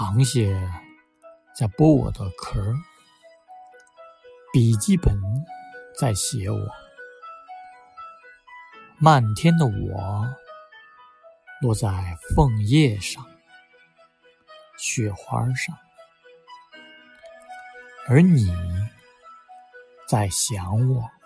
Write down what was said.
螃蟹在剥我的壳笔记本在写我漫天的我落在枫叶上雪花上而你在想我。